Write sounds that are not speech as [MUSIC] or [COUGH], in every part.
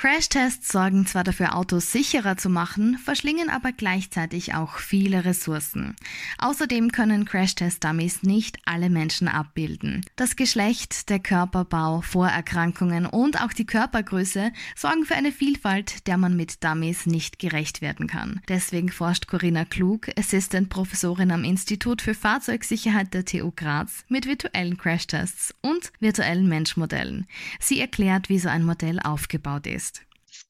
Crashtests sorgen zwar dafür, Autos sicherer zu machen, verschlingen aber gleichzeitig auch viele Ressourcen. Außerdem können Crashtest-Dummies nicht alle Menschen abbilden. Das Geschlecht, der Körperbau, Vorerkrankungen und auch die Körpergröße sorgen für eine Vielfalt, der man mit Dummies nicht gerecht werden kann. Deswegen forscht Corinna Klug, Assistant Professorin am Institut für Fahrzeugsicherheit der TU Graz, mit virtuellen Crashtests und virtuellen Menschmodellen. Sie erklärt, wie so ein Modell aufgebaut ist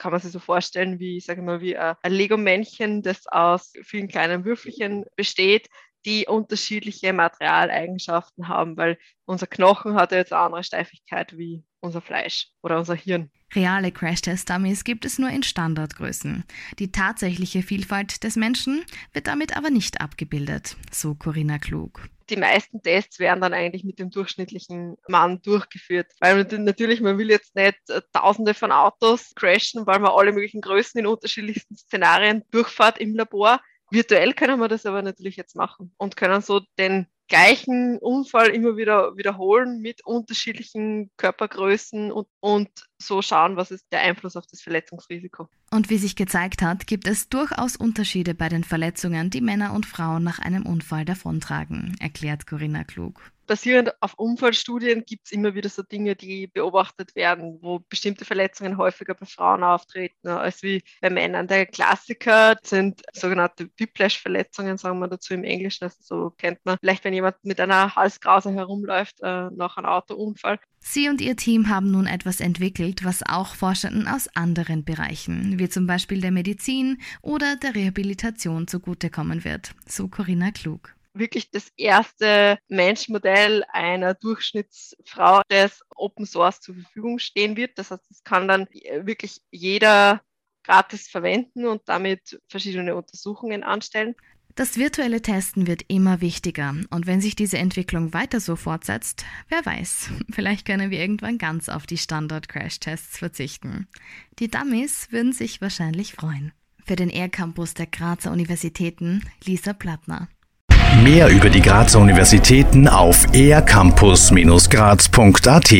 kann man sich so vorstellen wie, sage ich mal, wie ein Lego-Männchen, das aus vielen kleinen Würfelchen besteht, die unterschiedliche Materialeigenschaften haben, weil unser Knochen hat ja jetzt eine andere Steifigkeit wie unser Fleisch oder unser Hirn. Reale Crash-Test-Dummies gibt es nur in Standardgrößen. Die tatsächliche Vielfalt des Menschen wird damit aber nicht abgebildet, so Corinna Klug die meisten Tests werden dann eigentlich mit dem durchschnittlichen Mann durchgeführt. Weil natürlich, man will jetzt nicht äh, tausende von Autos crashen, weil man alle möglichen Größen in unterschiedlichsten Szenarien durchfahrt im Labor. Virtuell können wir das aber natürlich jetzt machen und können so den gleichen Unfall immer wieder wiederholen mit unterschiedlichen Körpergrößen und, und so schauen, was ist der Einfluss auf das Verletzungsrisiko. Und wie sich gezeigt hat, gibt es durchaus Unterschiede bei den Verletzungen, die Männer und Frauen nach einem Unfall davontragen, erklärt Corinna Klug basierend auf Unfallstudien gibt es immer wieder so Dinge, die beobachtet werden, wo bestimmte Verletzungen häufiger bei Frauen auftreten als wie bei Männern. Der Klassiker sind sogenannte Whiplash-Verletzungen, sagen wir dazu im Englischen. Also so kennt man vielleicht, wenn jemand mit einer Halskrause herumläuft äh, nach einem Autounfall. Sie und ihr Team haben nun etwas entwickelt, was auch Forschenden aus anderen Bereichen, wie zum Beispiel der Medizin oder der Rehabilitation zugutekommen wird, so Corinna Klug wirklich das erste Menschmodell einer Durchschnittsfrau, das Open Source zur Verfügung stehen wird. Das heißt, es kann dann wirklich jeder gratis verwenden und damit verschiedene Untersuchungen anstellen. Das virtuelle Testen wird immer wichtiger und wenn sich diese Entwicklung weiter so fortsetzt, wer weiß, [LAUGHS] vielleicht können wir irgendwann ganz auf die Standard-Crash-Tests verzichten. Die Dummies würden sich wahrscheinlich freuen. Für den Air Campus der Grazer Universitäten, Lisa Plattner. Mehr über die Grazer Universitäten auf ercampus-graz.at